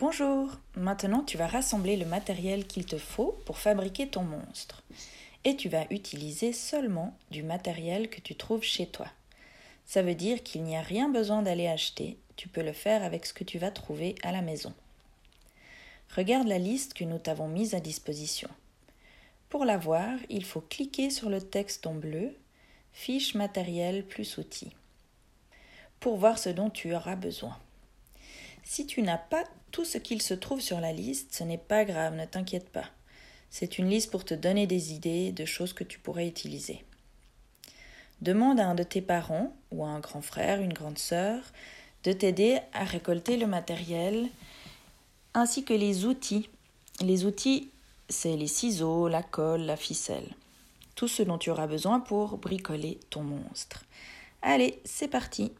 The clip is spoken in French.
Bonjour, maintenant tu vas rassembler le matériel qu'il te faut pour fabriquer ton monstre. Et tu vas utiliser seulement du matériel que tu trouves chez toi. Ça veut dire qu'il n'y a rien besoin d'aller acheter, tu peux le faire avec ce que tu vas trouver à la maison. Regarde la liste que nous t'avons mise à disposition. Pour la voir, il faut cliquer sur le texte en bleu, fiche matériel plus outils, pour voir ce dont tu auras besoin. Si tu n'as pas tout ce qu'il se trouve sur la liste, ce n'est pas grave, ne t'inquiète pas. C'est une liste pour te donner des idées de choses que tu pourrais utiliser. Demande à un de tes parents, ou à un grand frère, une grande sœur, de t'aider à récolter le matériel ainsi que les outils. Les outils, c'est les ciseaux, la colle, la ficelle. Tout ce dont tu auras besoin pour bricoler ton monstre. Allez, c'est parti